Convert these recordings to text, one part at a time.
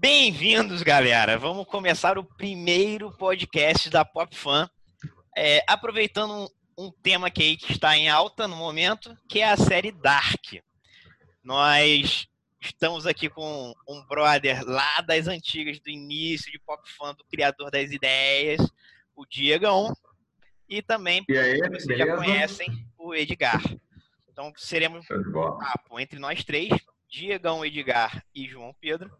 Bem-vindos, galera. Vamos começar o primeiro podcast da Pop Fan. É, aproveitando um, um, tema que, que está em alta no momento, que é a série Dark. Nós estamos aqui com um brother lá das antigas, do início de Pop Fan, do criador das ideias, o Diegão. E também, e aí, vocês beleza? já conhecem, o Edgar. Então, seremos um papo entre nós três, Diegão, Edgar e João Pedro.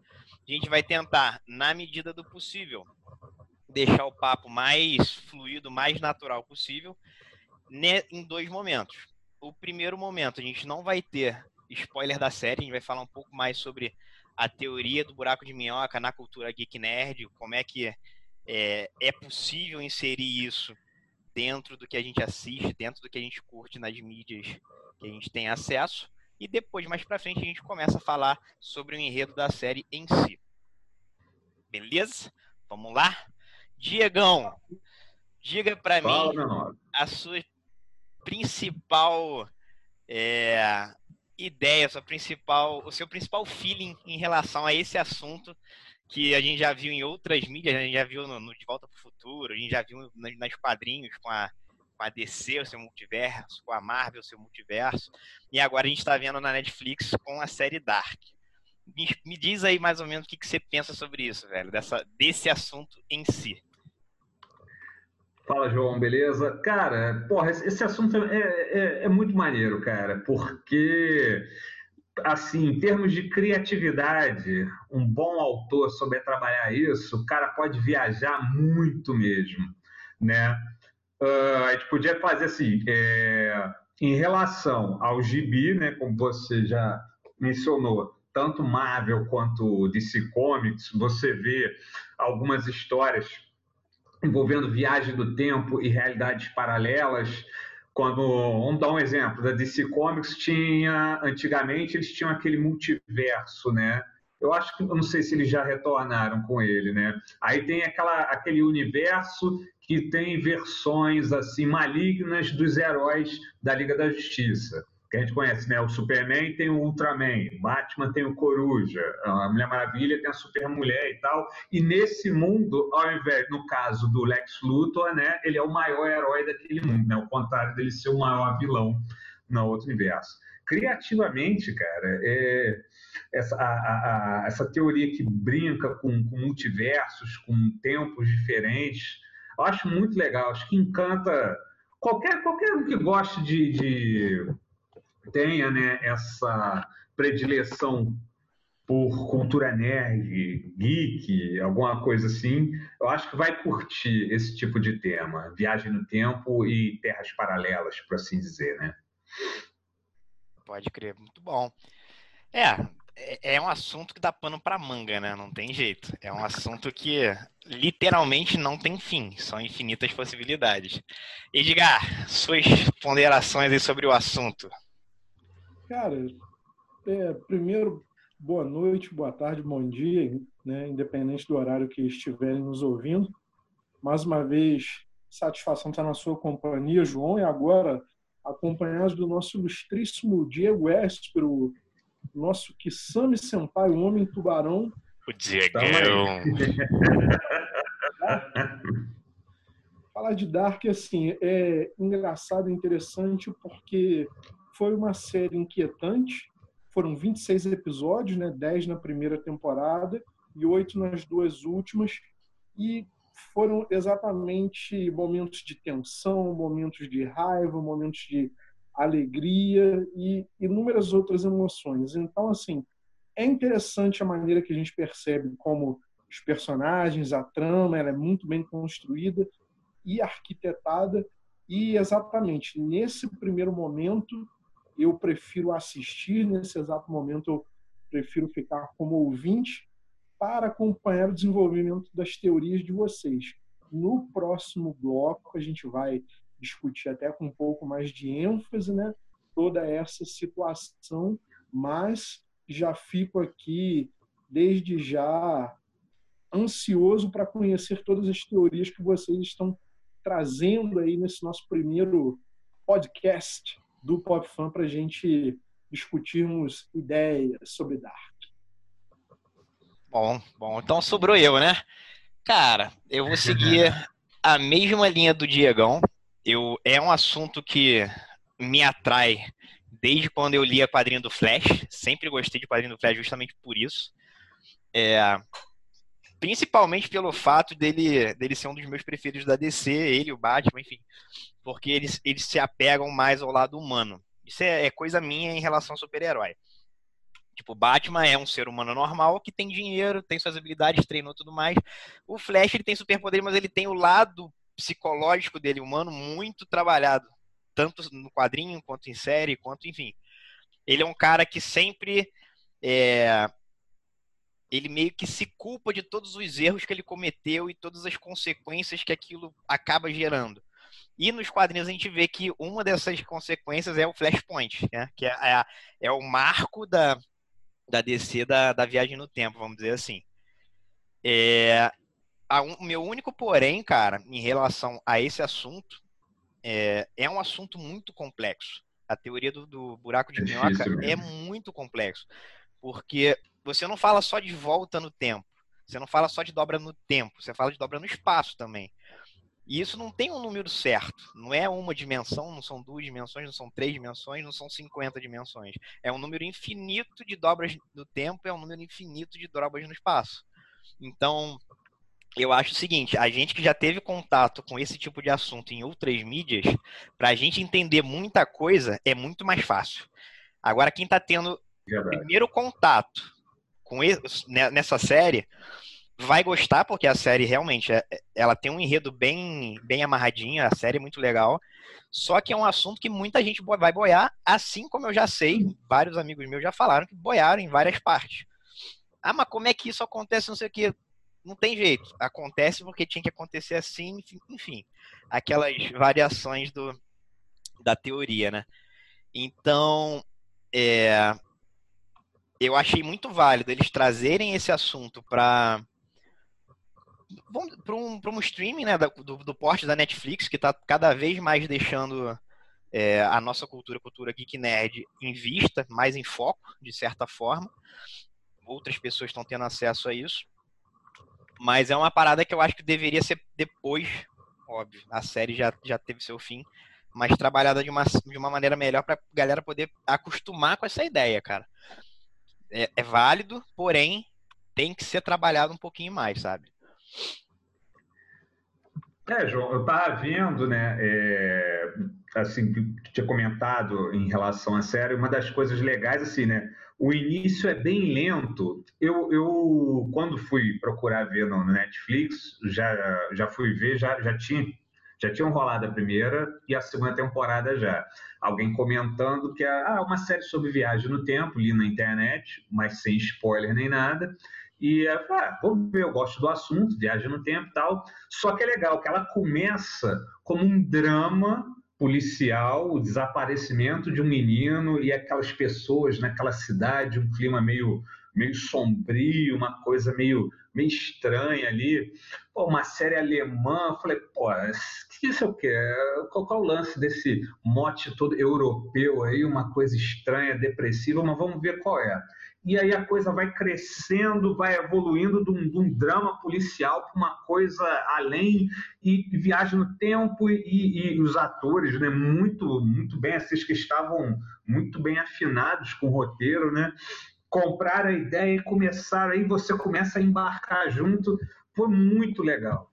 A gente vai tentar, na medida do possível, deixar o papo mais fluido, mais natural possível, em dois momentos. O primeiro momento, a gente não vai ter spoiler da série, a gente vai falar um pouco mais sobre a teoria do buraco de minhoca na cultura geek nerd, como é que é, é possível inserir isso dentro do que a gente assiste, dentro do que a gente curte nas mídias que a gente tem acesso. E depois, mais pra frente, a gente começa a falar sobre o enredo da série em si. Beleza? Vamos lá? Diegão, diga para mim a sua principal é, ideia, sua principal, o seu principal feeling em relação a esse assunto que a gente já viu em outras mídias, a gente já viu no, no De Volta para o Futuro, a gente já viu nas quadrinhos com a, com a DC, o seu multiverso, com a Marvel, o seu multiverso, e agora a gente está vendo na Netflix com a série Dark. Me, me, diz aí mais ou menos o que, que você pensa sobre isso, velho, dessa, desse assunto em si. Fala, João, beleza? Cara, porra, esse assunto é, é, é muito maneiro, cara, porque assim, em termos de criatividade, um bom autor souber trabalhar isso, o cara pode viajar muito mesmo, né? Uh, a gente podia fazer assim, é, em relação ao gibi, né, como você já mencionou, tanto Marvel quanto DC Comics, você vê algumas histórias envolvendo viagem do tempo e realidades paralelas, quando, vamos dar um exemplo, da DC Comics tinha, antigamente eles tinham aquele multiverso, né? Eu acho que, eu não sei se eles já retornaram com ele, né? Aí tem aquela, aquele universo que tem versões assim malignas dos heróis da Liga da Justiça que a gente conhece, né? O Superman tem o Ultraman, Batman tem o Coruja, a Mulher Maravilha tem a Supermulher e tal. E nesse mundo, ao invés, no caso do Lex Luthor, né? Ele é o maior herói daquele mundo, né? Ao contrário dele ser o maior vilão no outro universo. Criativamente, cara, é, essa, a, a, essa teoria que brinca com, com multiversos, com tempos diferentes, eu acho muito legal. Acho que encanta qualquer, qualquer um que goste de, de tenha né, essa predileção por cultura nerd, geek, alguma coisa assim, eu acho que vai curtir esse tipo de tema, viagem no tempo e terras paralelas, por assim dizer, né? Pode crer, muito bom. É, é um assunto que dá pano para manga, né? Não tem jeito. É um assunto que literalmente não tem fim, são infinitas possibilidades. Edgar, suas ponderações sobre o assunto. Cara, é, primeiro, boa noite, boa tarde, bom dia, né, independente do horário que estiverem nos ouvindo. Mais uma vez, satisfação estar na sua companhia, João, e agora acompanhados do nosso ilustríssimo Diego Espero, nosso Kisame Senpai, o Homem Tubarão. O Diego. Falar de Dark, assim, é engraçado e interessante porque foi uma série inquietante. Foram 26 episódios, né? 10 na primeira temporada e 8 nas duas últimas. E foram exatamente momentos de tensão, momentos de raiva, momentos de alegria e inúmeras outras emoções. Então, assim, é interessante a maneira que a gente percebe como os personagens, a trama, ela é muito bem construída e arquitetada. E exatamente nesse primeiro momento eu prefiro assistir nesse exato momento, eu prefiro ficar como ouvinte para acompanhar o desenvolvimento das teorias de vocês. No próximo bloco, a gente vai discutir até com um pouco mais de ênfase, né, toda essa situação, mas já fico aqui desde já ansioso para conhecer todas as teorias que vocês estão trazendo aí nesse nosso primeiro podcast do Pop Fan para a gente discutirmos ideias sobre Dark. Bom, bom, então sobrou eu, né? Cara, eu vou seguir a mesma linha do Diegão. Eu, é um assunto que me atrai desde quando eu li a quadrinha do Flash. Sempre gostei de quadrinha do Flash justamente por isso. É, principalmente pelo fato dele, dele ser um dos meus preferidos da DC, ele, o Batman, enfim. Porque eles, eles se apegam mais ao lado humano. Isso é, é coisa minha em relação ao super-herói. Tipo, Batman é um ser humano normal que tem dinheiro, tem suas habilidades, treinou tudo mais. O Flash, ele tem superpoder, mas ele tem o lado psicológico dele, humano, muito trabalhado. Tanto no quadrinho, quanto em série, quanto, enfim. Ele é um cara que sempre é, ele meio que se culpa de todos os erros que ele cometeu e todas as consequências que aquilo acaba gerando. E nos quadrinhos a gente vê que uma dessas consequências é o Flashpoint, né? que é, é, é o marco da, da DC da, da viagem no tempo, vamos dizer assim. É, o meu único porém, cara, em relação a esse assunto, é, é um assunto muito complexo. A teoria do, do buraco de é minhoca é muito complexo. Porque você não fala só de volta no tempo. Você não fala só de dobra no tempo. Você fala de dobra no espaço também. E isso não tem um número certo. Não é uma dimensão, não são duas dimensões, não são três dimensões, não são 50 dimensões. É um número infinito de dobras no tempo, é um número infinito de dobras no espaço. Então, eu acho o seguinte: a gente que já teve contato com esse tipo de assunto em outras mídias, para a gente entender muita coisa é muito mais fácil. Agora, quem está tendo Verdade. primeiro contato com esse, né, nessa série vai gostar, porque a série realmente é, ela tem um enredo bem, bem amarradinho, a série é muito legal. Só que é um assunto que muita gente vai boiar, assim como eu já sei, vários amigos meus já falaram que boiaram em várias partes. Ah, mas como é que isso acontece? Não sei o que. Não tem jeito. Acontece porque tinha que acontecer assim, enfim. Aquelas variações do, da teoria, né? Então, é, eu achei muito válido eles trazerem esse assunto para para um, um streaming né, do, do porte da Netflix, que está cada vez mais deixando é, a nossa cultura, cultura geek nerd, em vista, mais em foco, de certa forma. Outras pessoas estão tendo acesso a isso. Mas é uma parada que eu acho que deveria ser depois, óbvio. A série já, já teve seu fim, mas trabalhada de uma, de uma maneira melhor para a galera poder acostumar com essa ideia, cara. É, é válido, porém, tem que ser trabalhado um pouquinho mais, sabe? É, João, eu estava vendo, né, é, assim, que tinha comentado em relação à série, uma das coisas legais, assim, né, o início é bem lento. Eu, eu quando fui procurar ver no, Netflix, já, já fui ver, já, já tinha já tinham rolado a primeira e a segunda temporada já. Alguém comentando que é ah, uma série sobre viagem no tempo, li na internet, mas sem spoiler nem nada. E eu ah, vamos ver, eu gosto do assunto, viagem no tempo e tal. Só que é legal que ela começa como um drama policial, o desaparecimento de um menino e aquelas pessoas naquela cidade, um clima meio, meio sombrio, uma coisa meio, meio estranha ali. Pô, uma série alemã, eu falei, pô, que isso é o quê? Qual, qual o lance desse mote todo europeu aí, uma coisa estranha, depressiva, mas vamos ver qual é e aí a coisa vai crescendo, vai evoluindo de um, de um drama policial para uma coisa além e, e viaja no tempo e, e, os atores, né, muito muito bem, esses que estavam muito bem afinados com o roteiro, né, compraram a ideia e começaram aí você começa a embarcar junto, foi muito legal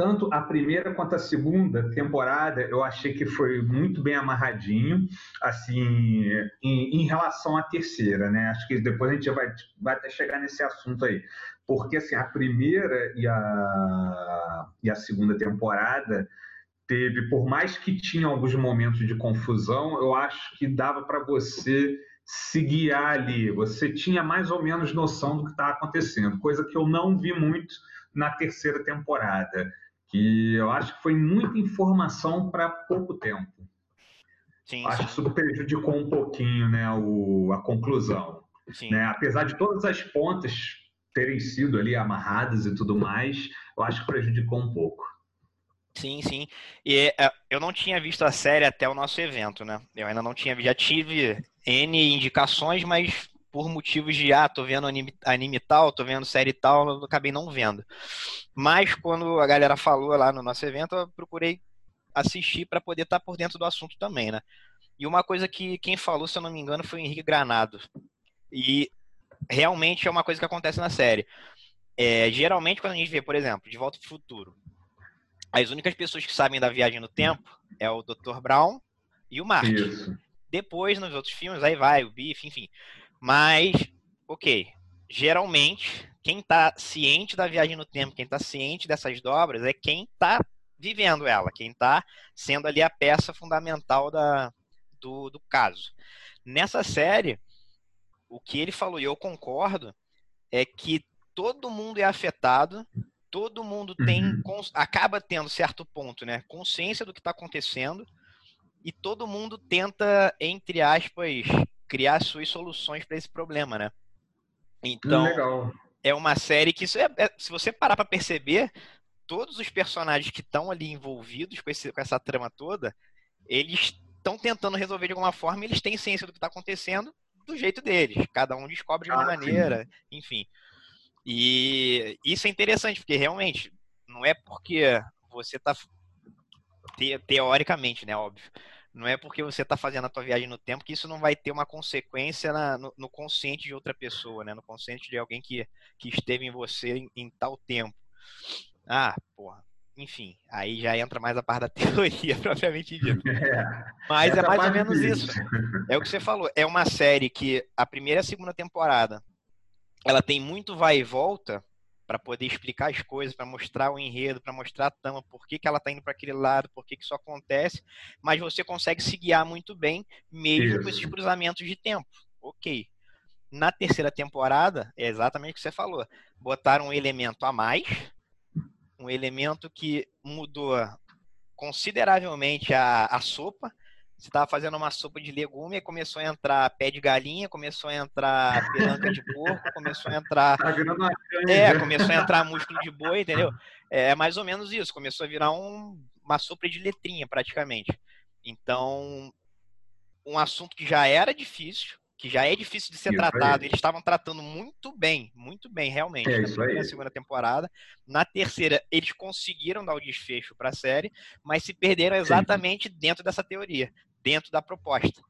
tanto a primeira quanto a segunda temporada eu achei que foi muito bem amarradinho, assim, em, em relação à terceira, né? Acho que depois a gente vai, vai até chegar nesse assunto aí. Porque, assim, a primeira e a, e a segunda temporada teve, por mais que tinha alguns momentos de confusão, eu acho que dava para você se guiar ali. Você tinha mais ou menos noção do que estava acontecendo, coisa que eu não vi muito na terceira temporada que eu acho que foi muita informação para pouco tempo. Sim, acho sim. que isso prejudicou um pouquinho né, o, a conclusão. Né? Apesar de todas as pontas terem sido ali amarradas e tudo mais, eu acho que prejudicou um pouco. Sim, sim. E é, eu não tinha visto a série até o nosso evento, né? Eu ainda não tinha, já tive N indicações, mas por motivos de, ah, tô vendo anime, anime tal, tô vendo série tal, eu acabei não vendo. Mas quando a galera falou lá no nosso evento, eu procurei assistir para poder estar tá por dentro do assunto também, né? E uma coisa que quem falou, se eu não me engano, foi o Henrique Granado. E realmente é uma coisa que acontece na série. É, geralmente, quando a gente vê, por exemplo, De Volta para o Futuro, as únicas pessoas que sabem da viagem no tempo é o Dr. Brown e o Mark. Isso. Depois, nos outros filmes, aí vai o Biff, enfim. Mas, ok, geralmente, quem está ciente da viagem no tempo, quem está ciente dessas dobras, é quem está vivendo ela, quem está sendo ali a peça fundamental da, do, do caso. Nessa série, o que ele falou, e eu concordo, é que todo mundo é afetado, todo mundo tem uhum. acaba tendo certo ponto, né, consciência do que está acontecendo e todo mundo tenta, entre aspas, criar suas soluções para esse problema, né? Então, Legal. é uma série que, é, é, se você parar para perceber, todos os personagens que estão ali envolvidos com, esse, com essa trama toda, eles estão tentando resolver de alguma forma, eles têm ciência do que está acontecendo do jeito deles. Cada um descobre de uma ah, maneira, sim. enfim. E isso é interessante, porque realmente não é porque você está te, teoricamente, né, óbvio. Não é porque você está fazendo a tua viagem no tempo que isso não vai ter uma consequência na, no, no, consciente de outra pessoa, né? No consciente de alguém que, que esteve em você em, em tal tempo. Ah, porra, enfim, aí já entra mais a parte da teoria propriamente dita. É, Mas é mais ou menos isso. É o que você falou. É uma série que a primeira e a segunda temporada ela tem muito vai e volta para poder explicar as coisas, para mostrar o enredo, para mostrar a tama, por que, que ela está indo para aquele lado, por que, que isso acontece, mas você consegue se guiar muito bem, mesmo isso. com esses cruzamentos de tempo. Ok. Na terceira temporada, é exatamente o que você falou. Botaram um elemento a mais, um elemento que mudou consideravelmente a, a sopa, você estava fazendo uma sopa de legume e começou a entrar pé de galinha, começou a entrar pelanca de porco, começou a entrar. É, começou a entrar músculo de boi, entendeu? É mais ou menos isso. Começou a virar um, uma sopa de letrinha, praticamente. Então, um assunto que já era difícil, que já é difícil de ser tratado, aí. eles estavam tratando muito bem, muito bem, realmente, é na primeira, segunda temporada. Na terceira, eles conseguiram dar o desfecho para a série, mas se perderam exatamente Sim. dentro dessa teoria dentro da proposta,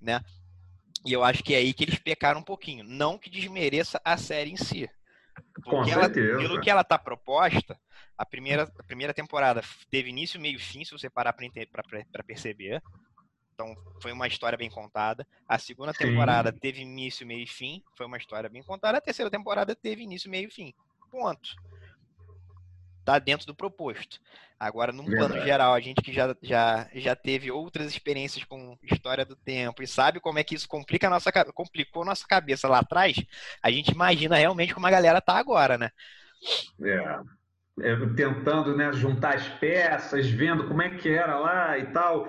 né? E eu acho que é aí que eles pecaram um pouquinho. Não que desmereça a série em si. Porque ela, pelo que ela está proposta, a primeira, a primeira temporada teve início, meio e fim, se você parar para perceber. Então, foi uma história bem contada. A segunda Sim. temporada teve início, meio e fim. Foi uma história bem contada. A terceira temporada teve início, meio e fim. Ponto está dentro do proposto. Agora, num Verdade. plano geral, a gente que já, já, já teve outras experiências com história do tempo e sabe como é que isso complica a nossa, complicou nossa cabeça lá atrás, a gente imagina realmente como a galera tá agora, né? É. É, tentando né, juntar as peças, vendo como é que era lá e tal.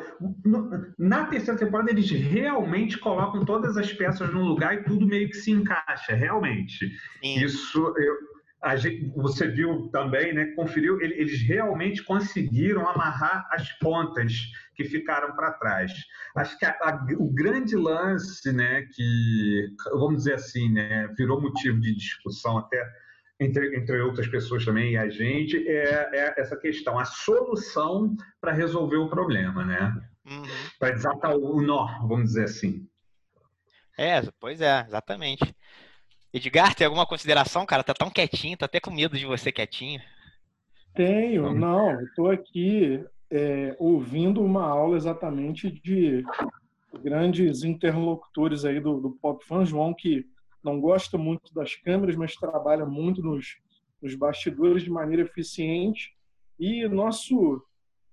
Na terceira temporada, eles realmente colocam todas as peças no lugar e tudo meio que se encaixa, realmente. Sim. Isso, eu, gente, você viu também, né, conferiu, eles realmente conseguiram amarrar as pontas que ficaram para trás. Acho que a, a, o grande lance, né, que vamos dizer assim, né, virou motivo de discussão até entre, entre outras pessoas também e a gente, é, é essa questão, a solução para resolver o problema, né? Uhum. Para desatar o nó, vamos dizer assim. É, pois é, exatamente. Edgar, tem alguma consideração, cara? Tá tão quietinho, tá até com medo de você quietinho. Tenho, não, estou aqui é, ouvindo uma aula exatamente de grandes interlocutores aí do, do Pop Fan, João, que não gosta muito das câmeras, mas trabalha muito nos, nos bastidores de maneira eficiente, e nosso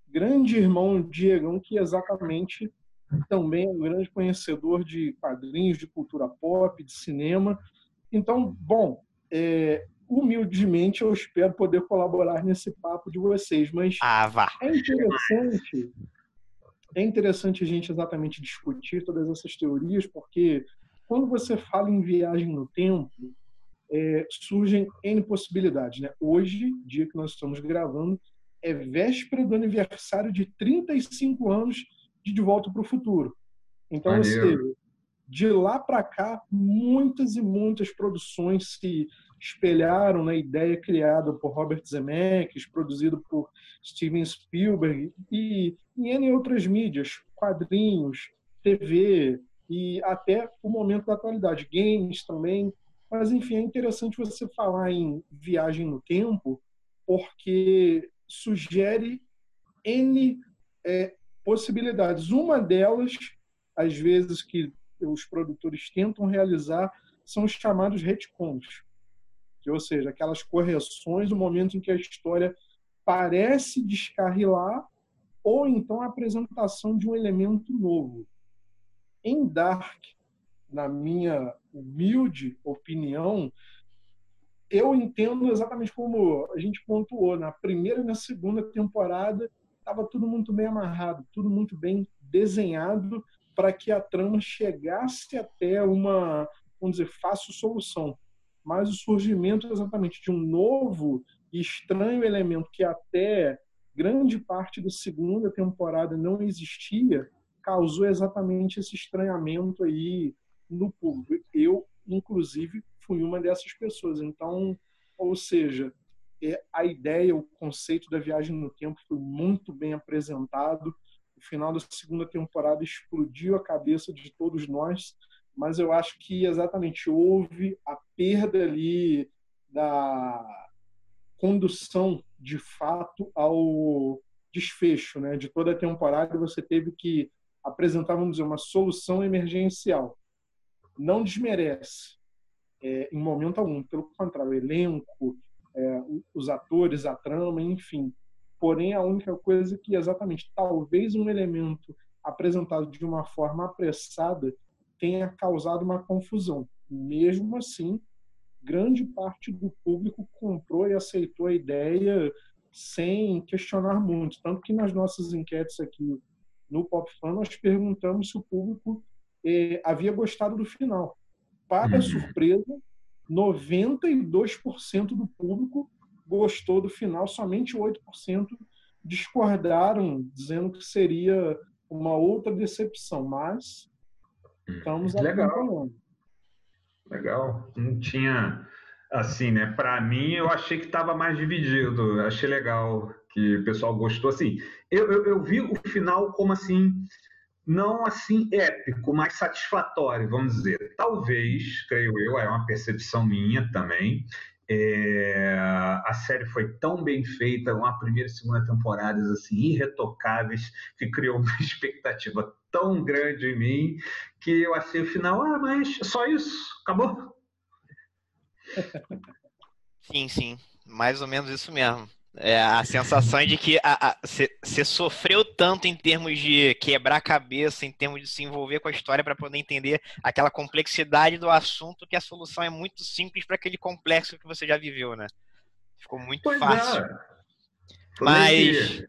grande irmão Diegão, que exatamente também é um grande conhecedor de quadrinhos, de cultura pop, de cinema, então, bom, é, humildemente eu espero poder colaborar nesse papo de vocês, mas ah, vá. é interessante, é interessante a gente exatamente discutir todas essas teorias, porque quando você fala em viagem no tempo, é, surgem N possibilidades. Né? Hoje, dia que nós estamos gravando, é véspera do aniversário de 35 anos de De Volta para o Futuro. Então, Valeu. você de lá para cá, muitas e muitas produções se espelharam na ideia criada por Robert Zemeckis, produzido por Steven Spielberg e em outras mídias, quadrinhos, TV e até o momento da atualidade, games também. Mas, enfim, é interessante você falar em viagem no tempo, porque sugere N é, possibilidades. Uma delas, às vezes, que os produtores tentam realizar, são os chamados retcons, ou seja, aquelas correções no momento em que a história parece descarrilar ou então a apresentação de um elemento novo. Em Dark, na minha humilde opinião, eu entendo exatamente como a gente pontuou. Na primeira e na segunda temporada, estava tudo muito bem amarrado, tudo muito bem desenhado para que a trama chegasse até uma, vamos dizer, fácil solução. Mas o surgimento exatamente de um novo e estranho elemento que até grande parte da segunda temporada não existia, causou exatamente esse estranhamento aí no público. Eu, inclusive, fui uma dessas pessoas. Então, ou seja, é, a ideia, o conceito da viagem no tempo foi muito bem apresentado. Final da segunda temporada explodiu a cabeça de todos nós, mas eu acho que exatamente houve a perda ali da condução de fato ao desfecho, né? De toda a temporada você teve que apresentar, vamos dizer, uma solução emergencial. Não desmerece é, em momento algum, pelo contrário, o elenco, é, os atores, a trama, enfim. Porém, a única coisa que exatamente talvez um elemento apresentado de uma forma apressada tenha causado uma confusão. Mesmo assim, grande parte do público comprou e aceitou a ideia sem questionar muito. Tanto que nas nossas enquetes aqui no Pop Fan, nós perguntamos se o público eh, havia gostado do final. Para uhum. surpresa, 92% do público gostou do final, somente 8% discordaram, dizendo que seria uma outra decepção. Mas estamos Legal. Legal. Não tinha assim, né? Para mim, eu achei que estava mais dividido. Achei legal que o pessoal gostou. Assim, eu, eu, eu, vi o final como assim, não assim épico, mas satisfatório, vamos dizer. Talvez, creio eu, é uma percepção minha também. É, a série foi tão bem feita, uma primeira e segunda temporadas assim irretocáveis, que criou uma expectativa tão grande em mim que eu achei o final, ah, mas só isso, acabou. Sim, sim, mais ou menos isso mesmo. É a sensação de que você sofreu tanto em termos de quebrar a cabeça, em termos de se envolver com a história para poder entender aquela complexidade do assunto, que a solução é muito simples para aquele complexo que você já viveu, né? Ficou muito pois fácil. É. Mas.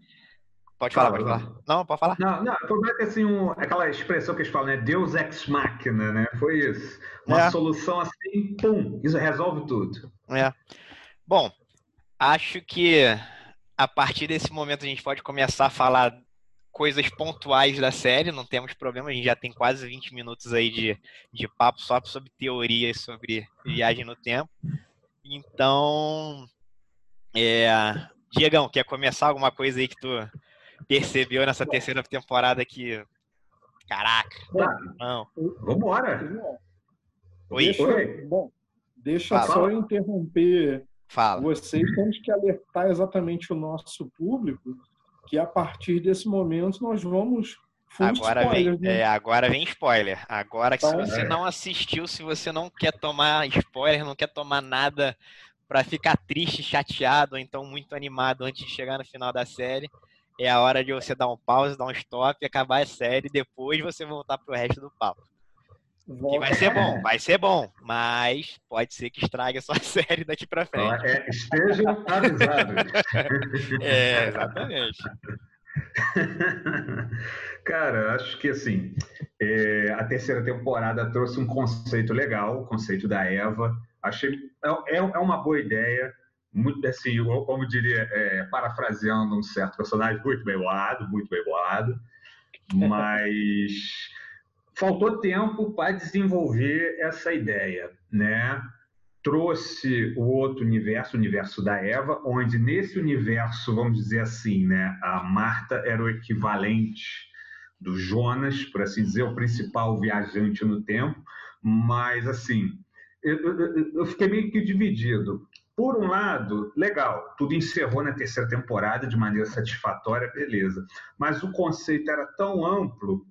Pode falar, pode falar. Não, pode falar. Não, não, o problema é que assim, um, aquela expressão que eles falam, né? Deus ex machina, né? Foi isso. Uma é. solução assim, pum, isso resolve tudo. É. Bom, acho que a partir desse momento a gente pode começar a falar coisas pontuais da série, não temos problema, a gente já tem quase 20 minutos aí de, de papo só sobre teorias sobre viagem no tempo. Então, é, Diegão, quer começar alguma coisa aí que tu percebeu nessa terceira temporada que. Caraca! Não. Vambora! Oi? Deixa, Oi. Bom, deixa Fala. só interromper Fala. vocês. Temos que alertar exatamente o nosso público que a partir desse momento nós vamos agora spoiler, vem, né? é, agora vem spoiler. Agora então, se você é. não assistiu, se você não quer tomar spoiler, não quer tomar nada para ficar triste, chateado, ou então muito animado antes de chegar no final da série, é a hora de você dar um pause, dar um stop, acabar a série e depois você voltar pro resto do papo. Que vai ser bom, vai ser bom, mas pode ser que estrague a sua série daqui para frente. É, esteja avisado. é, exatamente. Cara, acho que assim, é, a terceira temporada trouxe um conceito legal, o conceito da Eva. Achei é, é, é uma boa ideia muito assim, como diria, é, parafraseando um certo personagem, muito bem bolado, muito bem bolado, mas faltou tempo para desenvolver essa ideia, né? Trouxe o outro universo, o universo da Eva, onde nesse universo, vamos dizer assim, né, a Marta era o equivalente do Jonas, por assim dizer, o principal viajante no tempo, mas assim, eu, eu, eu fiquei meio que dividido. Por um lado, legal, tudo encerrou na terceira temporada de maneira satisfatória, beleza. Mas o conceito era tão amplo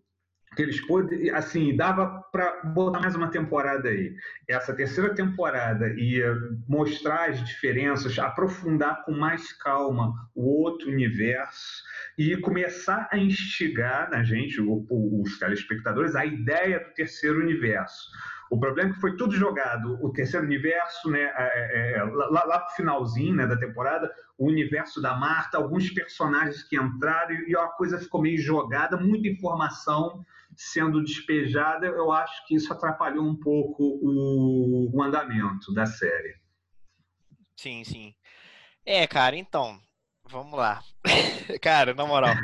que eles podem, assim, dava para botar mais uma temporada aí. Essa terceira temporada ia mostrar as diferenças, aprofundar com mais calma o outro universo e começar a instigar na gente, os telespectadores, a ideia do terceiro universo. O problema é que foi tudo jogado, o terceiro universo, né, é, é, é lá, lá pro finalzinho né, da temporada, o universo da Marta, alguns personagens que entraram e a coisa ficou meio jogada, muita informação sendo despejada. Eu acho que isso atrapalhou um pouco o, o andamento da série. Sim, sim. É, cara, então, Vamos lá. Cara, na moral,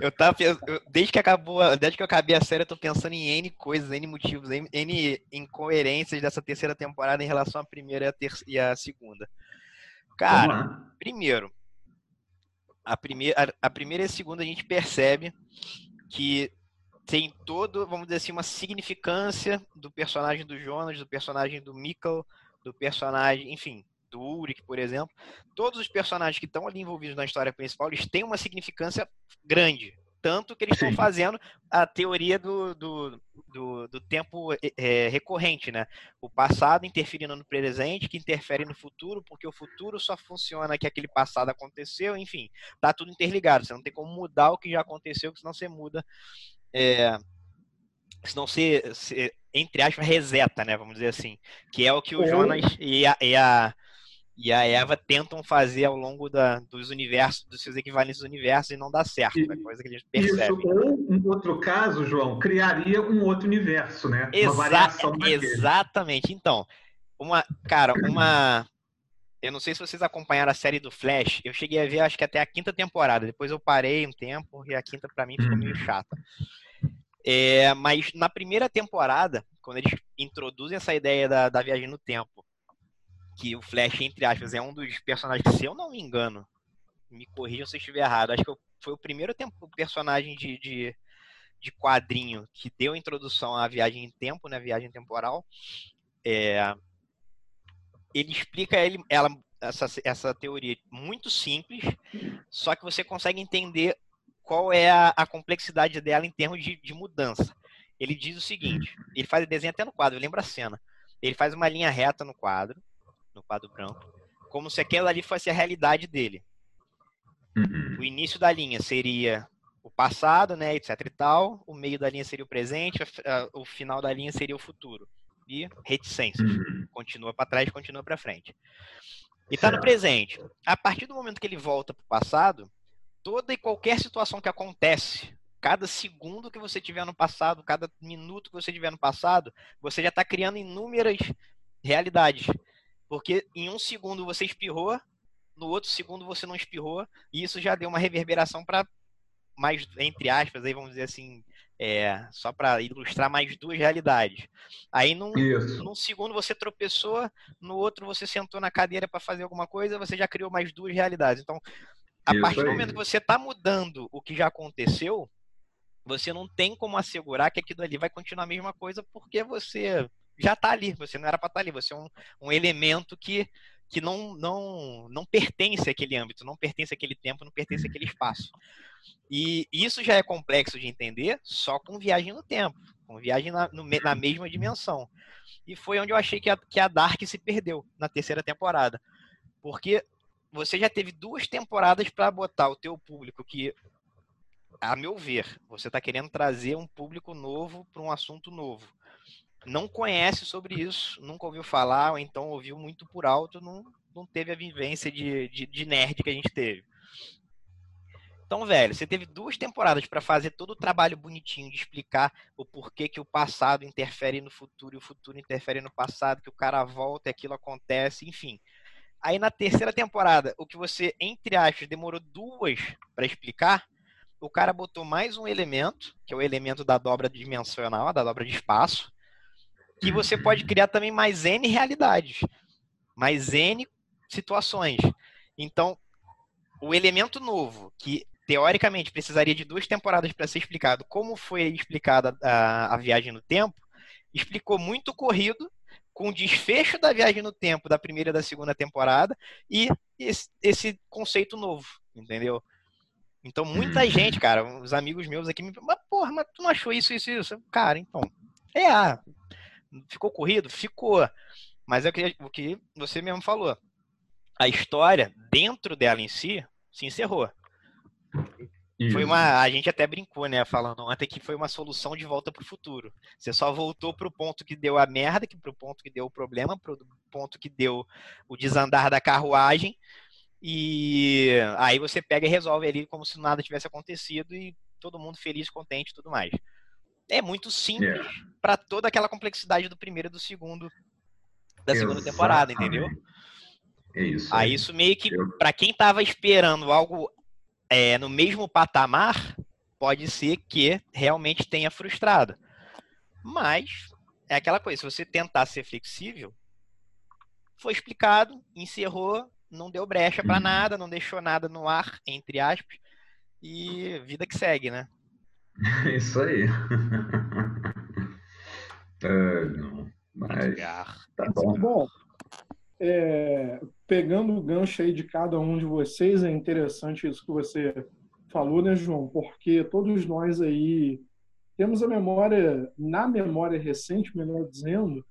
eu tava eu, desde que acabou, desde que eu acabei a série, eu tô pensando em N coisas, N motivos, N, N incoerências dessa terceira temporada em relação à primeira e à, ter, e à segunda. Cara, primeiro, a primeira, a, a primeira e a segunda a gente percebe que tem todo, vamos dizer assim, uma significância do personagem do Jonas, do personagem do Mikkel, do personagem, enfim, do Ulrich, por exemplo, todos os personagens que estão ali envolvidos na história principal, eles têm uma significância grande. Tanto que eles estão fazendo a teoria do, do, do, do tempo é, recorrente, né? O passado interferindo no presente, que interfere no futuro, porque o futuro só funciona que aquele passado aconteceu, enfim, tá tudo interligado. Você não tem como mudar o que já aconteceu, senão você muda. É, senão você, você, entre aspas, reseta, né? Vamos dizer assim. Que é o que o Jonas e a, e a e a Eva tentam fazer ao longo da, dos universos, dos seus equivalentes universos, e não dá certo, é coisa que a gente percebe. Isso, ou, um outro caso, João, criaria um outro universo, né? Exa uma variação Exatamente. Então, uma, cara, uma. Eu não sei se vocês acompanharam a série do Flash. Eu cheguei a ver, acho que até a quinta temporada. Depois eu parei um tempo e a quinta, para mim, ficou meio uhum. chata. É, mas na primeira temporada, quando eles introduzem essa ideia da, da viagem no tempo, que o Flash, entre aspas, é um dos personagens que, se eu não me engano, me corrijam se eu estiver errado, acho que foi o primeiro tempo, personagem de, de, de, quadrinho que deu introdução à viagem em tempo, né, viagem temporal. É, ele explica ele, ela, essa, essa teoria muito simples, só que você consegue entender qual é a, a complexidade dela em termos de, de mudança. Ele diz o seguinte, ele faz desenho até no quadro, lembra a cena. Ele faz uma linha reta no quadro, no quadro branco, como se aquela ali fosse a realidade dele. Uhum. O início da linha seria o passado, né, etc e tal, o meio da linha seria o presente, o final da linha seria o futuro. E reticências. Uhum. Continua para trás, continua para frente. E está no presente. A partir do momento que ele volta para o passado, toda e qualquer situação que acontece, cada segundo que você tiver no passado, cada minuto que você tiver no passado, você já está criando inúmeras realidades. Porque em um segundo você espirrou, no outro segundo você não espirrou, e isso já deu uma reverberação para mais, entre aspas, aí vamos dizer assim, é, só para ilustrar mais duas realidades. Aí num, num, segundo você tropeçou, no outro você sentou na cadeira para fazer alguma coisa, você já criou mais duas realidades. Então, a isso partir do momento que você está mudando o que já aconteceu, você não tem como assegurar que aquilo ali vai continuar a mesma coisa porque você já está ali, você não era para estar tá ali, você é um, um elemento que, que não, não, não pertence àquele âmbito, não pertence àquele tempo, não pertence àquele espaço. E isso já é complexo de entender só com viagem no tempo, com viagem na, no, na mesma dimensão. E foi onde eu achei que a, que a Dark se perdeu na terceira temporada. Porque você já teve duas temporadas para botar o teu público que a meu ver, você está querendo trazer um público novo para um assunto novo não conhece sobre isso, nunca ouviu falar, ou então ouviu muito por alto, não, não teve a vivência de, de, de nerd que a gente teve. Então, velho, você teve duas temporadas para fazer todo o trabalho bonitinho de explicar o porquê que o passado interfere no futuro e o futuro interfere no passado, que o cara volta e aquilo acontece, enfim. Aí na terceira temporada, o que você, entre aspas, demorou duas para explicar, o cara botou mais um elemento, que é o elemento da dobra dimensional, da dobra de espaço, que você pode criar também mais N realidades, mais N situações. Então, o elemento novo, que teoricamente precisaria de duas temporadas para ser explicado como foi explicada a, a viagem no tempo, explicou muito corrido com o desfecho da viagem no tempo da primeira e da segunda temporada e esse, esse conceito novo, entendeu? Então, muita uhum. gente, cara, os amigos meus aqui me mas porra, mas tu não achou isso, isso, isso? Cara, então, é, ah, ficou corrido? Ficou. Mas é o que, o que você mesmo falou. A história, dentro dela em si, se encerrou. Isso. Foi uma, a gente até brincou, né, falando ontem que foi uma solução de volta para o futuro. Você só voltou para o ponto que deu a merda, que para o ponto que deu o problema, para o ponto que deu o desandar da carruagem, e aí você pega e resolve ali como se nada tivesse acontecido e todo mundo feliz, contente e tudo mais. É muito simples yeah. para toda aquela complexidade do primeiro e do segundo da segunda temporada, entendeu? É isso. Aí, aí isso meio que, Eu... para quem tava esperando algo é, no mesmo patamar, pode ser que realmente tenha frustrado. Mas é aquela coisa, se você tentar ser flexível, foi explicado, encerrou, não deu brecha para uhum. nada, não deixou nada no ar, entre aspas, e vida que segue, né? Isso aí. é, não, mas tá bom. bom é, pegando o gancho aí de cada um de vocês, é interessante isso que você falou, né, João? Porque todos nós aí temos a memória, na memória recente, melhor dizendo,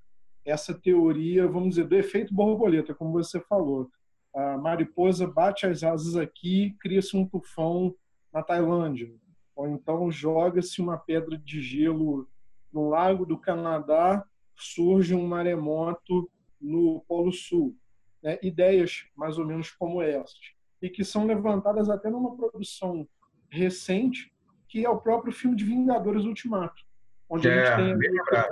essa teoria, vamos dizer, do efeito borboleta, como você falou. A mariposa bate as asas aqui, cria-se um tufão na Tailândia. Ou então joga-se uma pedra de gelo no lago do Canadá, surge um maremoto no Polo Sul né, ideias mais ou menos como essas, e que são levantadas até numa produção recente, que é o próprio filme de Vingadores Ultimato, onde é, a gente tem a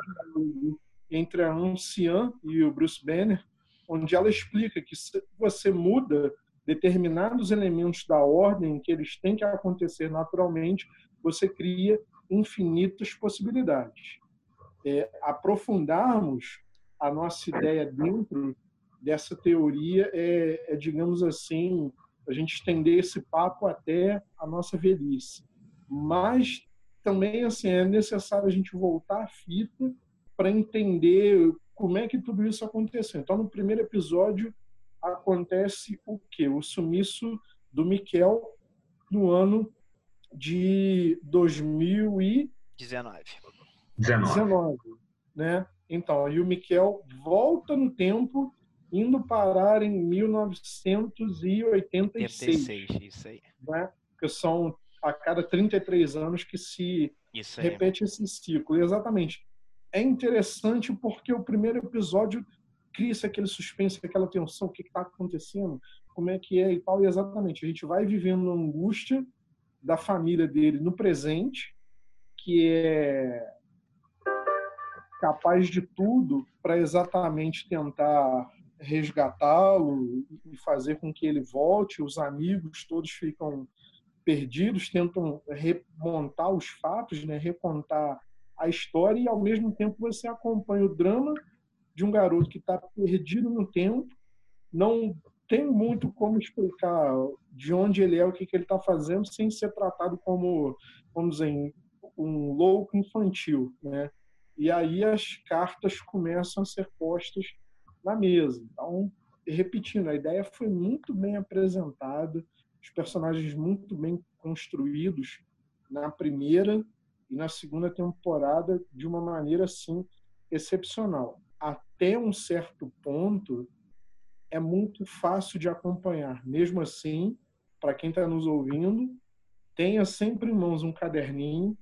entre a anciã e o Bruce Banner, onde ela explica que se você muda determinados elementos da ordem que eles têm que acontecer naturalmente, você cria infinitas possibilidades. É, aprofundarmos a nossa ideia dentro dessa teoria é, é, digamos assim, a gente estender esse papo até a nossa velhice. Mas também assim é necessário a gente voltar à fita para entender como é que tudo isso aconteceu. Então, no primeiro episódio acontece o quê? O sumiço do Miquel no ano de 2019. 19. 19, né? Então, e o Miquel volta no tempo indo parar em 1986. 86, isso aí. Né? Que são a cada 33 anos que se repete esse ciclo. Exatamente. É interessante porque o primeiro episódio cria aquele suspense, aquela tensão, o que está acontecendo, como é que é e tal. E exatamente, a gente vai vivendo a angústia da família dele no presente, que é capaz de tudo para exatamente tentar resgatá-lo e fazer com que ele volte. Os amigos todos ficam perdidos, tentam remontar os fatos, né, recontar a história e ao mesmo tempo você acompanha o drama de um garoto que está perdido no tempo, não tem muito como explicar de onde ele é, o que, que ele está fazendo, sem ser tratado como, vamos dizer, um louco infantil, né? E aí as cartas começam a ser postas na mesa. Então, repetindo, a ideia foi muito bem apresentada, os personagens muito bem construídos na primeira e na segunda temporada de uma maneira assim excepcional. Até um certo ponto é muito fácil de acompanhar. Mesmo assim, para quem está nos ouvindo, tenha sempre em mãos um caderninho,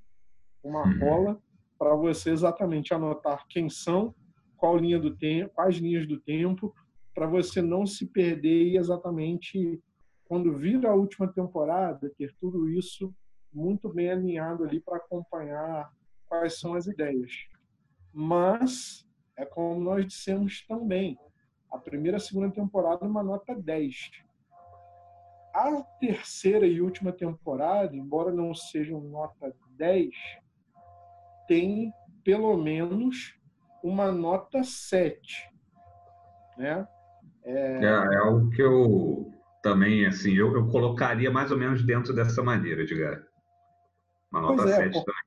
uma uhum. cola, para você exatamente anotar quem são qual linha do tempo, quais linhas do tempo, para você não se perder exatamente quando vir a última temporada, ter tudo isso muito bem alinhado ali para acompanhar quais são as ideias. Mas, é como nós dissemos também, a primeira e a segunda temporada uma nota 10. a terceira e última temporada, embora não seja um nota 10, tem pelo menos uma nota 7. Né? É, é, é algo que eu também, assim, eu, eu colocaria mais ou menos dentro dessa maneira, Edgar. Uma nota pois é, 7 por, também.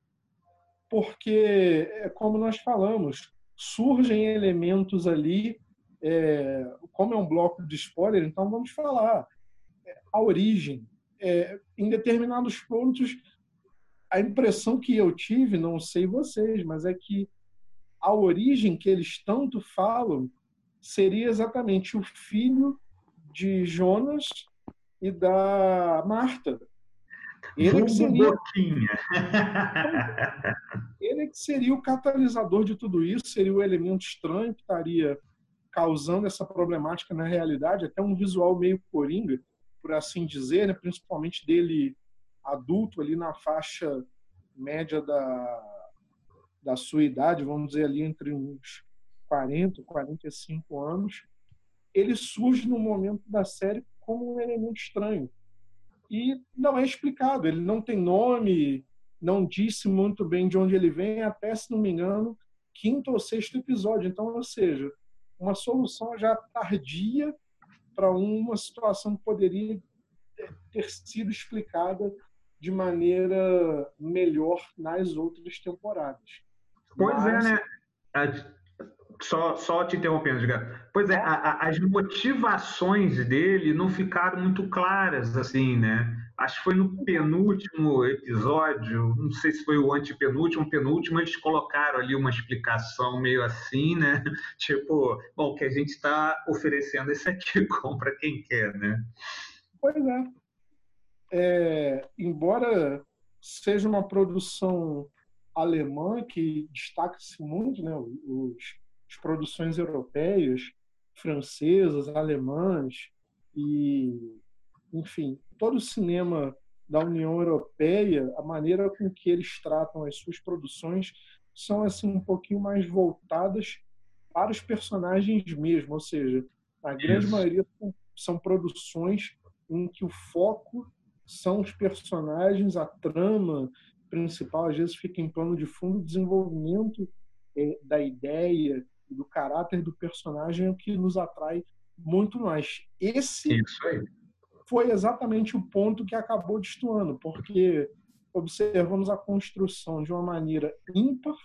Porque, é como nós falamos, surgem elementos ali, é, como é um bloco de spoiler, então vamos falar. É, a origem, é, em determinados pontos, a impressão que eu tive, não sei vocês, mas é que a origem que eles tanto falam seria exatamente o filho de Jonas e da Marta. Ele que, seria, ele que seria o catalisador de tudo isso, seria o elemento estranho que estaria causando essa problemática na realidade, até um visual meio coringa, por assim dizer, né? principalmente dele adulto ali na faixa média da, da sua idade, vamos dizer ali entre uns 40, 45 anos, ele surge no momento da série como um elemento estranho. E não é explicado, ele não tem nome, não disse muito bem de onde ele vem, até, se não me engano, quinto ou sexto episódio. Então, ou seja, uma solução já tardia para uma situação que poderia ter sido explicada de maneira melhor nas outras temporadas. Pois é, Mas... é, né? Só, só te interrompendo, Edgar. Pois é, a, a, as motivações dele não ficaram muito claras, assim, né? Acho que foi no penúltimo episódio, não sei se foi o antepenúltimo, penúltimo, eles colocaram ali uma explicação meio assim, né? Tipo, bom, que a gente está oferecendo esse aqui, compra quem quer, né? Pois é. é embora seja uma produção alemã que destaca-se muito, né? Os, as produções europeias, francesas, alemãs e, enfim, todo o cinema da União Europeia, a maneira com que eles tratam as suas produções são assim um pouquinho mais voltadas para os personagens mesmo, ou seja, a grande Isso. maioria são produções em que o foco são os personagens, a trama principal às vezes fica em plano de fundo, o desenvolvimento é, da ideia do caráter do personagem é o que nos atrai muito mais. Esse foi exatamente o ponto que acabou destoando, porque observamos a construção de uma maneira ímpar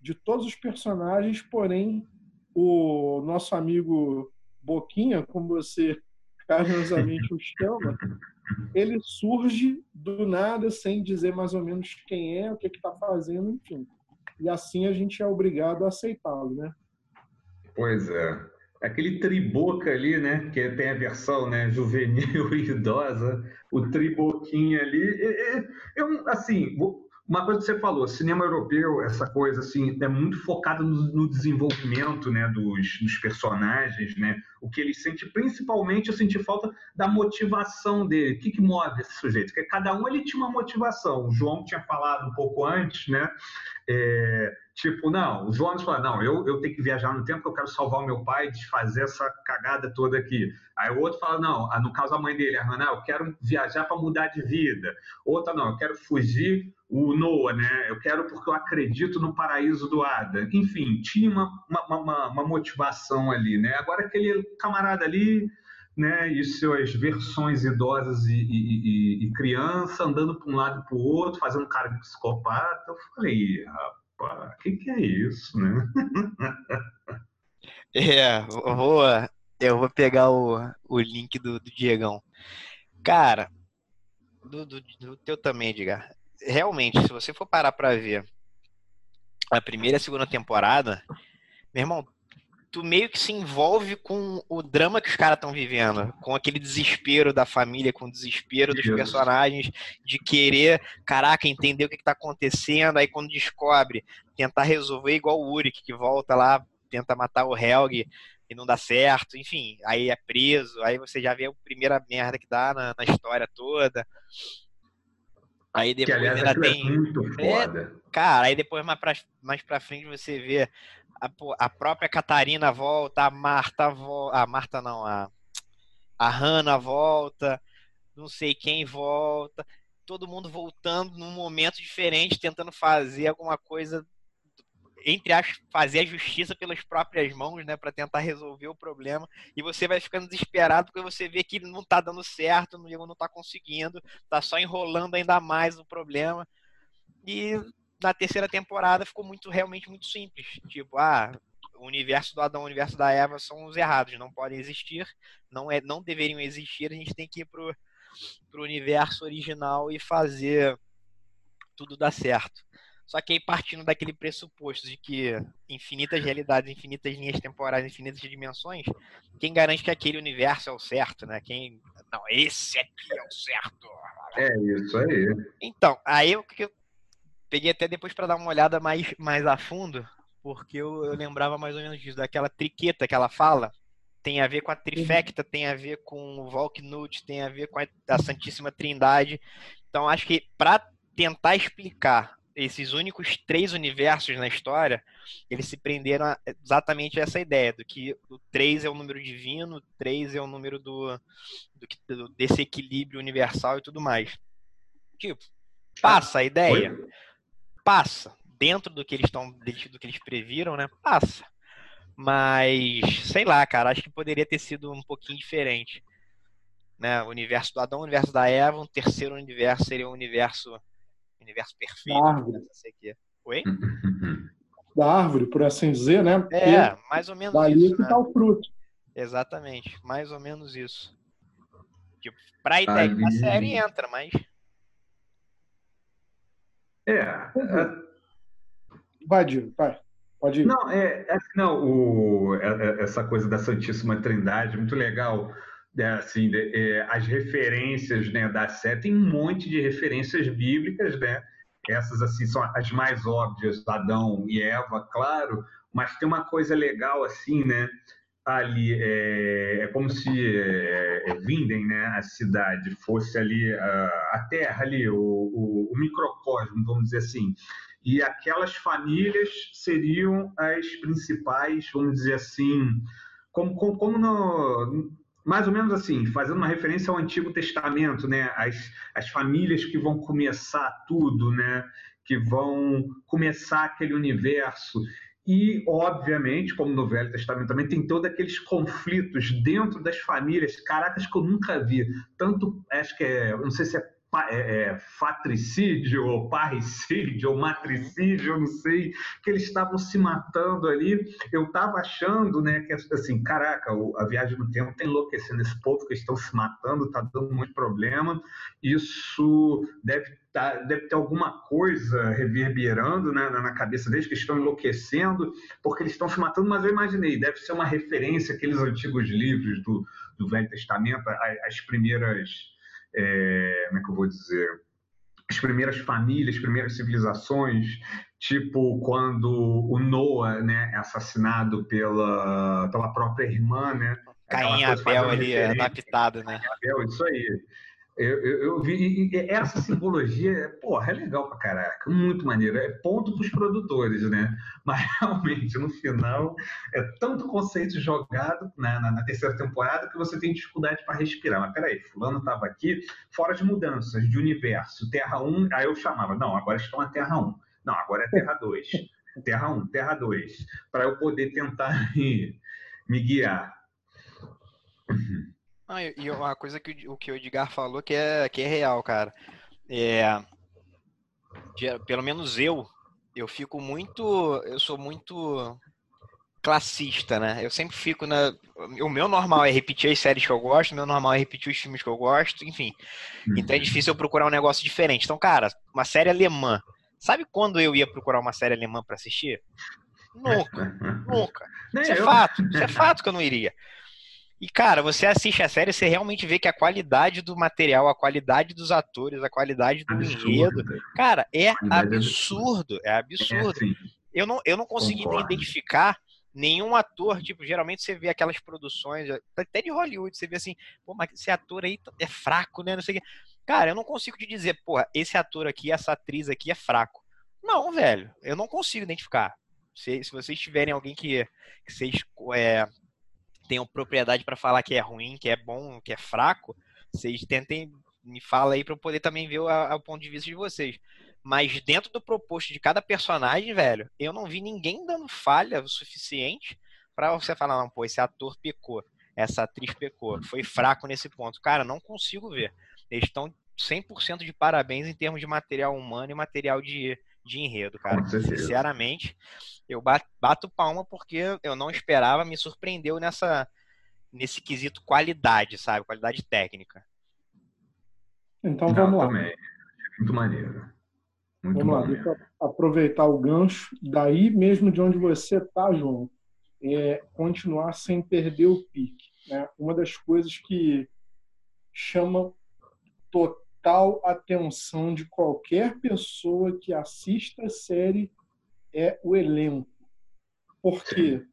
de todos os personagens, porém o nosso amigo Boquinha, como você carinhosamente o chama, ele surge do nada sem dizer mais ou menos quem é, o que está fazendo, enfim e assim a gente é obrigado a aceitá-lo, né? Pois é. Aquele triboca ali, né? Que tem a versão né, juvenil e idosa, o triboquinho ali. Eu, assim, uma coisa que você falou, cinema europeu, essa coisa assim, é muito focado no, no desenvolvimento né, dos, dos, personagens, né? O que ele sente, principalmente, eu senti falta da motivação dele. O que, que move esse sujeito? Porque cada um ele tinha uma motivação. O João tinha falado um pouco antes, né? É, tipo, não, o Jonas fala, não, eu, eu tenho que viajar no tempo eu quero salvar o meu pai de fazer essa cagada toda aqui. Aí o outro fala, não, no caso a mãe dele, a Hannah, eu quero viajar para mudar de vida. Outra, não, eu quero fugir o Noah, né? Eu quero porque eu acredito no paraíso do Ada. Enfim, tinha uma, uma, uma, uma motivação ali, né? Agora aquele camarada ali, né, e suas versões idosas e, e, e, criança andando para um lado e para o outro, fazendo cara de psicopata. Eu falei, rapaz, o que, que é isso, né? É, vou, eu vou pegar o, o link do, do Diegão. Cara, do, do, do teu também, Edgar. Realmente, se você for parar para ver a primeira e a segunda temporada, meu irmão, tu meio que se envolve com o drama que os caras estão vivendo, com aquele desespero da família, com o desespero dos personagens, de querer, caraca, entender o que, está acontecendo, aí quando descobre, tentar resolver igual o Uric, que volta lá, tenta matar o Helg e não dá certo, enfim, aí é preso, aí você já vê a primeira merda que dá na, na história toda. Aí depois que, aliás, ainda é tem. É muito foda. É, cara, aí depois mais pra, mais pra frente você vê a, a própria Catarina volta, a Marta volta. A Marta não, a, a Hannah volta. não sei quem volta, todo mundo voltando num momento diferente, tentando fazer alguma coisa entre as fazer a justiça pelas próprias mãos, né, para tentar resolver o problema, e você vai ficando desesperado porque você vê que não tá dando certo, o Diego não tá conseguindo, tá só enrolando ainda mais o problema. E na terceira temporada ficou muito realmente muito simples, tipo, ah, o universo do Adão, o universo da Eva são os errados, não podem existir, não é, não deveriam existir, a gente tem que ir pro pro universo original e fazer tudo dar certo. Só que aí partindo daquele pressuposto de que infinitas realidades, infinitas linhas temporais, infinitas dimensões, quem garante que aquele universo é o certo, né? Quem não, esse aqui é o certo. É isso aí. Então, aí eu, eu peguei até depois para dar uma olhada mais mais a fundo, porque eu, eu lembrava mais ou menos disso, daquela triqueta que ela fala, tem a ver com a trifecta, tem a ver com o Volknut, tem a ver com a, a Santíssima Trindade. Então, acho que para tentar explicar esses únicos três universos na história, eles se prenderam a exatamente essa ideia, do que o 3 é o número divino, o 3 é o número do, do, desse equilíbrio universal e tudo mais. Tipo, passa a ideia? Passa. Dentro do que eles estão, do que eles previram, né? Passa. Mas, sei lá, cara, acho que poderia ter sido um pouquinho diferente. Né? O universo do Adão, o universo da Eva, um terceiro universo seria um universo universo perfeito. Da árvore. Não sei que. Oi? Da árvore, por assim dizer, né? Porque é, mais ou menos daí isso. que né? tá o fruto. Exatamente, mais ou menos isso. Tipo, pra ideia Ali... da série entra, mas. É. é... Vai, Diego, vai. Pode ir. Não, é, é não o, é, é, essa coisa da Santíssima Trindade, muito legal. É, assim, é, as referências né, da série, tem um monte de referências bíblicas, né? Essas assim são as mais óbvias, Adão e Eva, claro, mas tem uma coisa legal assim, né? Ali é, é como se é, é Vinden, né, a cidade, fosse ali a, a Terra, ali o, o, o microcosmo, vamos dizer assim e aquelas famílias seriam as principais, vamos dizer assim, como, como, como no, mais ou menos assim, fazendo uma referência ao Antigo Testamento, né? As, as famílias que vão começar tudo, né? Que vão começar aquele universo. E, obviamente, como no Velho Testamento também, tem todos aqueles conflitos dentro das famílias, caracas que eu nunca vi. Tanto, acho que é, não sei se é é, é, fatricídio, ou parricídio, ou matricídio, eu não sei, que eles estavam se matando ali. Eu estava achando, né, que assim, caraca, a viagem no tempo está enlouquecendo esse povo que estão se matando, está dando muito problema. Isso deve, tá, deve ter alguma coisa reverberando né, na cabeça deles, que estão enlouquecendo, porque eles estão se matando, mas eu imaginei, deve ser uma referência àqueles antigos livros do, do Velho Testamento, as primeiras é, como é que eu vou dizer? As primeiras famílias, as primeiras civilizações, tipo quando o Noah né, é assassinado pela, pela própria irmã, né? Caim e Abel ali, adaptado, né? Abel, isso aí. Eu, eu, eu, vi essa simbologia, porra, é legal pra caraca, muito maneiro. É ponto pros produtores, né? Mas realmente, no final, é tanto conceito jogado na, na, na terceira temporada que você tem dificuldade para respirar. Mas peraí, Fulano tava aqui, fora de mudanças de universo, Terra 1, aí eu chamava, não, agora estão na Terra 1. Não, agora é Terra 2. Terra 1, Terra 2. Para eu poder tentar me, me guiar. Ah, e uma coisa que o que o Edgar falou que é, que é real, cara. É, pelo menos eu, eu fico muito. Eu sou muito classista, né? Eu sempre fico na. O meu normal é repetir as séries que eu gosto, o meu normal é repetir os filmes que eu gosto, enfim. Então é uhum. difícil eu procurar um negócio diferente. Então, cara, uma série alemã. Sabe quando eu ia procurar uma série alemã para assistir? Nunca, nunca. Isso é fato, isso é fato que eu não iria. E, cara, você assiste a série, você realmente vê que a qualidade do material, a qualidade dos atores, a qualidade do absurdo, enredo, cara, é, é absurdo. É absurdo. É assim, eu, não, eu não consegui identificar nenhum ator, tipo, geralmente você vê aquelas produções, até de Hollywood, você vê assim, pô, mas esse ator aí é fraco, né? Não sei o que. Cara, eu não consigo te dizer, porra, esse ator aqui, essa atriz aqui é fraco. Não, velho, eu não consigo identificar. Se, se vocês tiverem alguém que, que vocês é, tenham propriedade para falar que é ruim, que é bom, que é fraco, vocês tentem me fala aí para eu poder também ver o, ponto de vista de vocês. Mas dentro do proposto de cada personagem, velho, eu não vi ninguém dando falha o suficiente para você falar, não, pô, esse ator pecou, essa atriz pecou, foi fraco nesse ponto. Cara, não consigo ver. Eles estão 100% de parabéns em termos de material humano e material de, de enredo, cara. Sinceramente, eu bato palma porque eu não esperava, me surpreendeu nessa nesse quesito qualidade, sabe? Qualidade técnica. Então vamos não, lá. Também. Muito maneiro. Muito vamos lá, deixa eu aproveitar o gancho. Daí mesmo de onde você tá, João, é continuar sem perder o pique. Né? Uma das coisas que chama total atenção de qualquer pessoa que assista a série é o elenco. Porque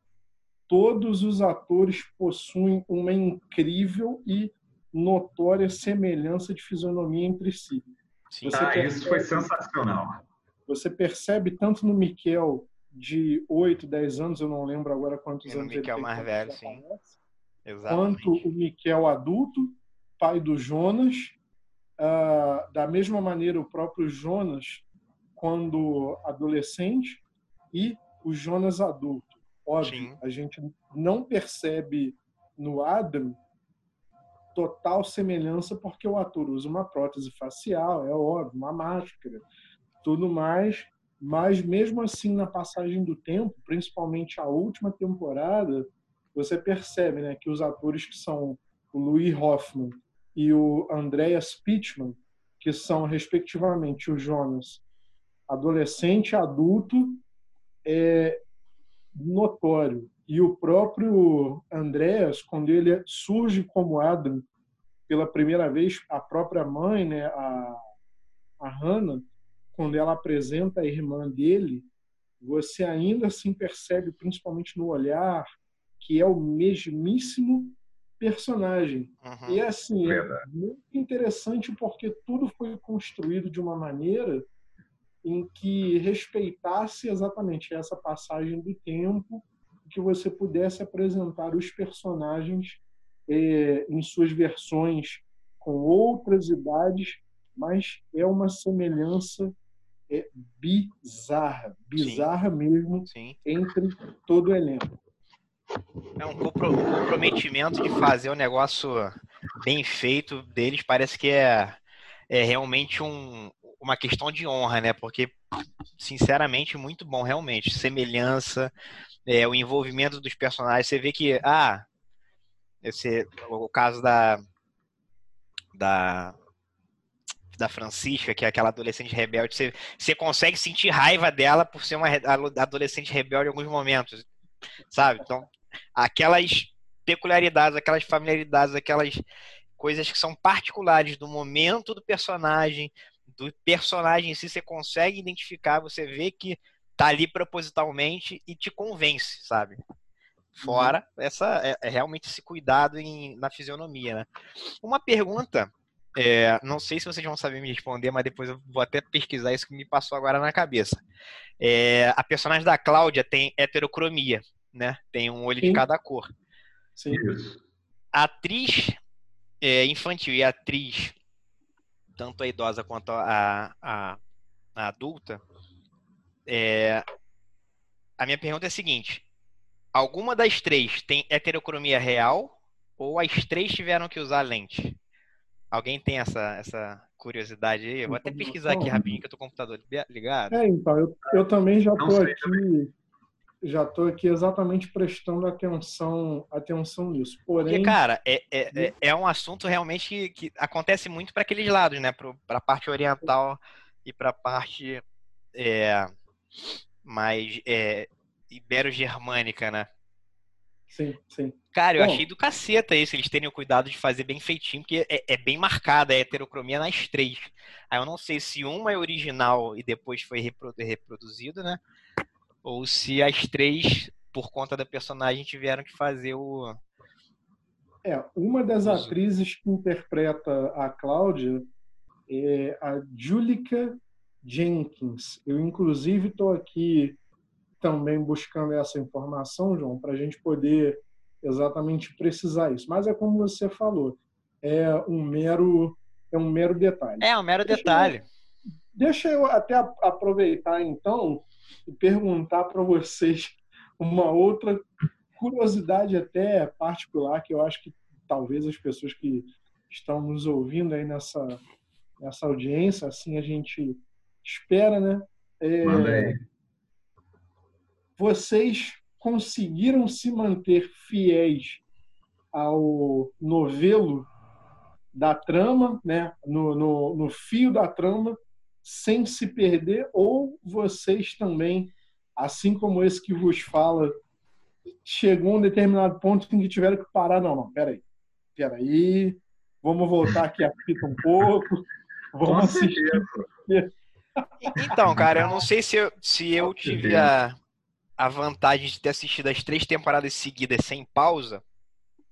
todos os atores possuem uma incrível e notória semelhança de fisionomia entre si. Sim. Ah, percebe, isso foi sensacional. Você percebe tanto no Miquel de 8, 10 anos, eu não lembro agora quantos anos ele tem. mais velho, sim. Exatamente. Quanto o Miquel adulto, pai do Jonas, uh, da mesma maneira o próprio Jonas quando adolescente e o Jonas adulto. Óbvio, Sim. a gente não percebe no Adam total semelhança porque o ator usa uma prótese facial, é óbvio, uma máscara, tudo mais, mas mesmo assim na passagem do tempo, principalmente a última temporada, você percebe, né, que os atores que são o Louis Hoffman e o Andreas Pittman, que são respectivamente o Jonas adolescente, adulto, é notório. E o próprio Andreas, quando ele surge como Adam pela primeira vez, a própria mãe, né, a, a Hannah, quando ela apresenta a irmã dele, você ainda assim percebe, principalmente no olhar, que é o mesmíssimo personagem. Uhum. E assim, é muito interessante porque tudo foi construído de uma maneira em que respeitasse exatamente essa passagem do tempo, que você pudesse apresentar os personagens é, em suas versões com outras idades, mas é uma semelhança é, bizarra, bizarra Sim. mesmo Sim. entre todo o elenco. É um comprometimento de fazer o negócio bem feito deles, parece que é, é realmente um, uma questão de honra, né? Porque, sinceramente, muito bom, realmente. Semelhança, é, o envolvimento dos personagens. Você vê que, ah, esse, o caso da, da, da Francisca, que é aquela adolescente rebelde, você, você consegue sentir raiva dela por ser uma adolescente rebelde em alguns momentos, sabe? Então, aquelas peculiaridades, aquelas familiaridades, aquelas coisas que são particulares do momento do personagem, do personagem em si, você consegue identificar, você vê que tá ali propositalmente e te convence, sabe? Fora uhum. essa é, é, realmente esse cuidado em, na fisionomia, né? Uma pergunta, é, não sei se vocês vão saber me responder, mas depois eu vou até pesquisar isso que me passou agora na cabeça. É, a personagem da Cláudia tem heterocromia, né? Tem um olho Sim. de cada cor. Sim. A atriz é, infantil e a atriz, tanto a idosa quanto a, a, a adulta, é, a minha pergunta é a seguinte: alguma das três tem heterocromia real ou as três tiveram que usar lente? Alguém tem essa, essa curiosidade aí? Eu vou até pesquisar aqui rapidinho que eu tô com o computador ligado. É, então, eu, eu também já tô aqui já estou aqui exatamente prestando atenção, atenção nisso. Porém, Porque, cara, é, é, é, é um assunto realmente que, que acontece muito para aqueles lados, né? Para a parte oriental e para a parte é, mais é, ibero-germânica, né? Sim, sim. Cara, eu Bom, achei do caceta isso, eles terem o cuidado de fazer bem feitinho, porque é, é, bem marcada a heterocromia nas três. Aí eu não sei se uma é original e depois foi reproduzido, né? Ou se as três, por conta da personagem, tiveram que fazer o. É, uma das atrizes que interpreta a Cláudia é a Julica Jenkins. Eu, inclusive, estou aqui também buscando essa informação, João, para a gente poder exatamente precisar isso. Mas é como você falou, é um mero é um mero detalhe. É um mero deixa detalhe. Eu, deixa eu até aproveitar então e perguntar para vocês uma outra curiosidade até particular que eu acho que talvez as pessoas que estão nos ouvindo aí nessa nessa audiência, assim a gente espera, né? É, vocês conseguiram se manter fiéis ao novelo da trama, né? no, no, no fio da trama, sem se perder, ou vocês também, assim como esse que vos fala, chegou a um determinado ponto em que tiveram que parar, não, não, peraí, peraí, vamos voltar aqui a fita um pouco, vamos assistir. Então, cara, eu não sei se eu, se eu tive a, a vantagem de ter assistido as três temporadas seguidas sem pausa,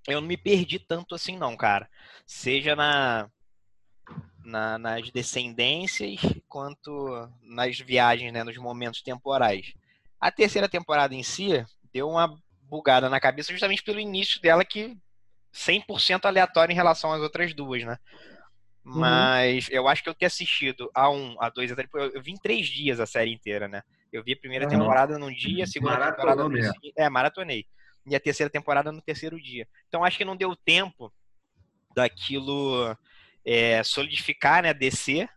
eu não me perdi tanto assim, não, cara. Seja na, na, nas descendências quanto nas viagens, né, nos momentos temporais. A terceira temporada em si deu uma bugada na cabeça justamente pelo início dela que 100% aleatório em relação às outras duas, né? Uhum. Mas eu acho que eu ter assistido a um, a dois, a três, eu vi em três dias a série inteira, né? Eu vi a primeira uhum. temporada num dia, a segunda temporada no dia. É, maratonei. E a terceira temporada no terceiro dia. Então acho que não deu tempo daquilo é, solidificar, né? Descer,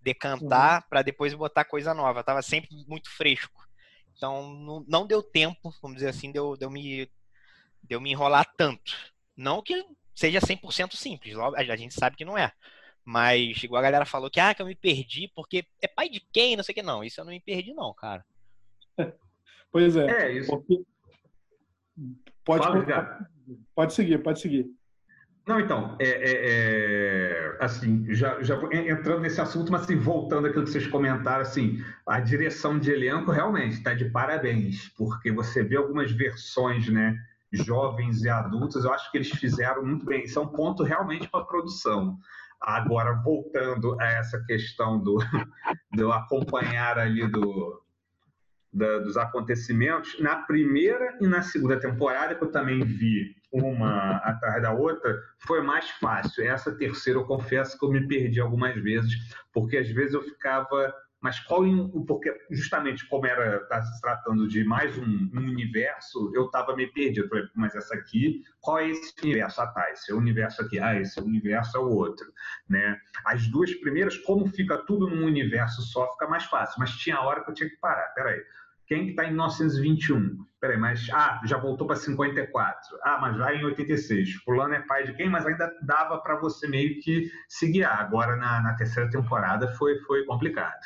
decantar, uhum. para depois botar coisa nova. Tava sempre muito fresco. Então não, não deu tempo, vamos dizer assim, deu, deu, me, deu me enrolar tanto. Não que seja 100% simples, a gente sabe que não é. Mas, igual a galera falou que, ah, que eu me perdi porque é pai de quem, não sei o que. Não, isso eu não me perdi, não, cara. Pois é. É isso. Porque... Pode, Fala, pode seguir, pode seguir. Não, então, é, é, é, assim, já, já entrando nesse assunto, mas assim, voltando àquilo que vocês comentaram, assim, a direção de elenco realmente está de parabéns, porque você vê algumas versões, né, jovens e adultos, eu acho que eles fizeram muito bem. Isso é um ponto realmente para a produção. Agora, voltando a essa questão do, do acompanhar ali do, da, dos acontecimentos, na primeira e na segunda temporada, que eu também vi uma atrás da outra, foi mais fácil. Essa terceira, eu confesso que eu me perdi algumas vezes, porque às vezes eu ficava mas qual porque justamente como era tá se tratando de mais um, um universo, eu estava meio perdido. Mas essa aqui, qual é esse universo? Ah, tá, esse é o universo aqui. Ah, esse universo é o outro, né? As duas primeiras, como fica tudo num universo só, fica mais fácil. Mas tinha hora que eu tinha que parar. Peraí, quem que está em 1921? Peraí, mas ah, já voltou para 54. Ah, mas já em 86. Fulano é pai de quem? Mas ainda dava para você meio que se guiar. Agora na, na terceira temporada foi foi complicado.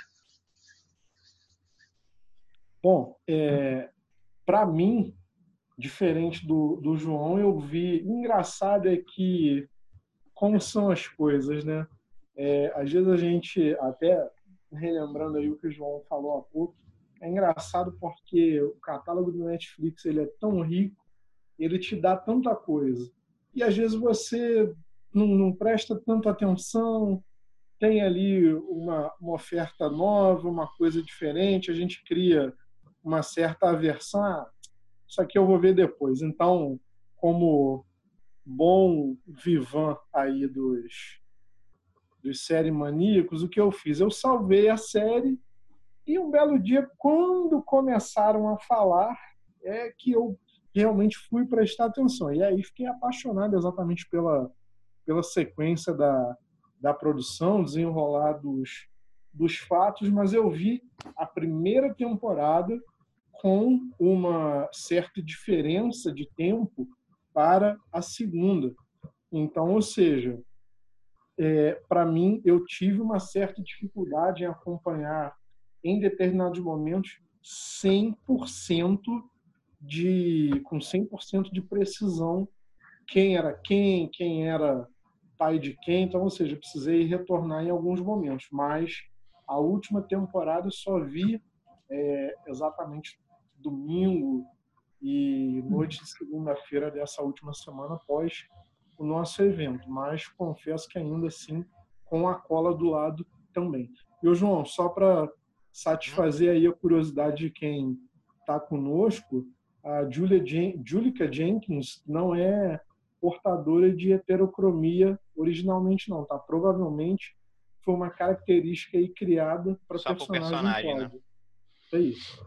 Bom, é, para mim, diferente do, do João, eu vi. Engraçado é que, como são as coisas, né? É, às vezes a gente, até relembrando aí o que o João falou há pouco, é engraçado porque o catálogo do Netflix ele é tão rico, ele te dá tanta coisa. E às vezes você não, não presta tanta atenção, tem ali uma, uma oferta nova, uma coisa diferente, a gente cria uma certa aversão. Ah, isso aqui eu vou ver depois. Então, como bom vivan aí dos, dos série maníacos, o que eu fiz? Eu salvei a série e um belo dia, quando começaram a falar, é que eu realmente fui prestar atenção. E aí fiquei apaixonado exatamente pela, pela sequência da, da produção, desenrolar dos, dos fatos, mas eu vi a primeira temporada com uma certa diferença de tempo para a segunda. Então, ou seja, é, para mim, eu tive uma certa dificuldade em acompanhar, em determinados momentos, 100% de, com 100% de precisão quem era quem, quem era pai de quem. Então, ou seja, precisei retornar em alguns momentos. Mas a última temporada só vi é, exatamente domingo e noite de segunda-feira dessa última semana após o nosso evento, mas confesso que ainda assim com a cola do lado também. E o João, só para satisfazer aí a curiosidade de quem está conosco, a Julia Jen Julica Jenkins não é portadora de heterocromia originalmente não, tá? Provavelmente foi uma característica aí criada para personagem, personagem né? É isso.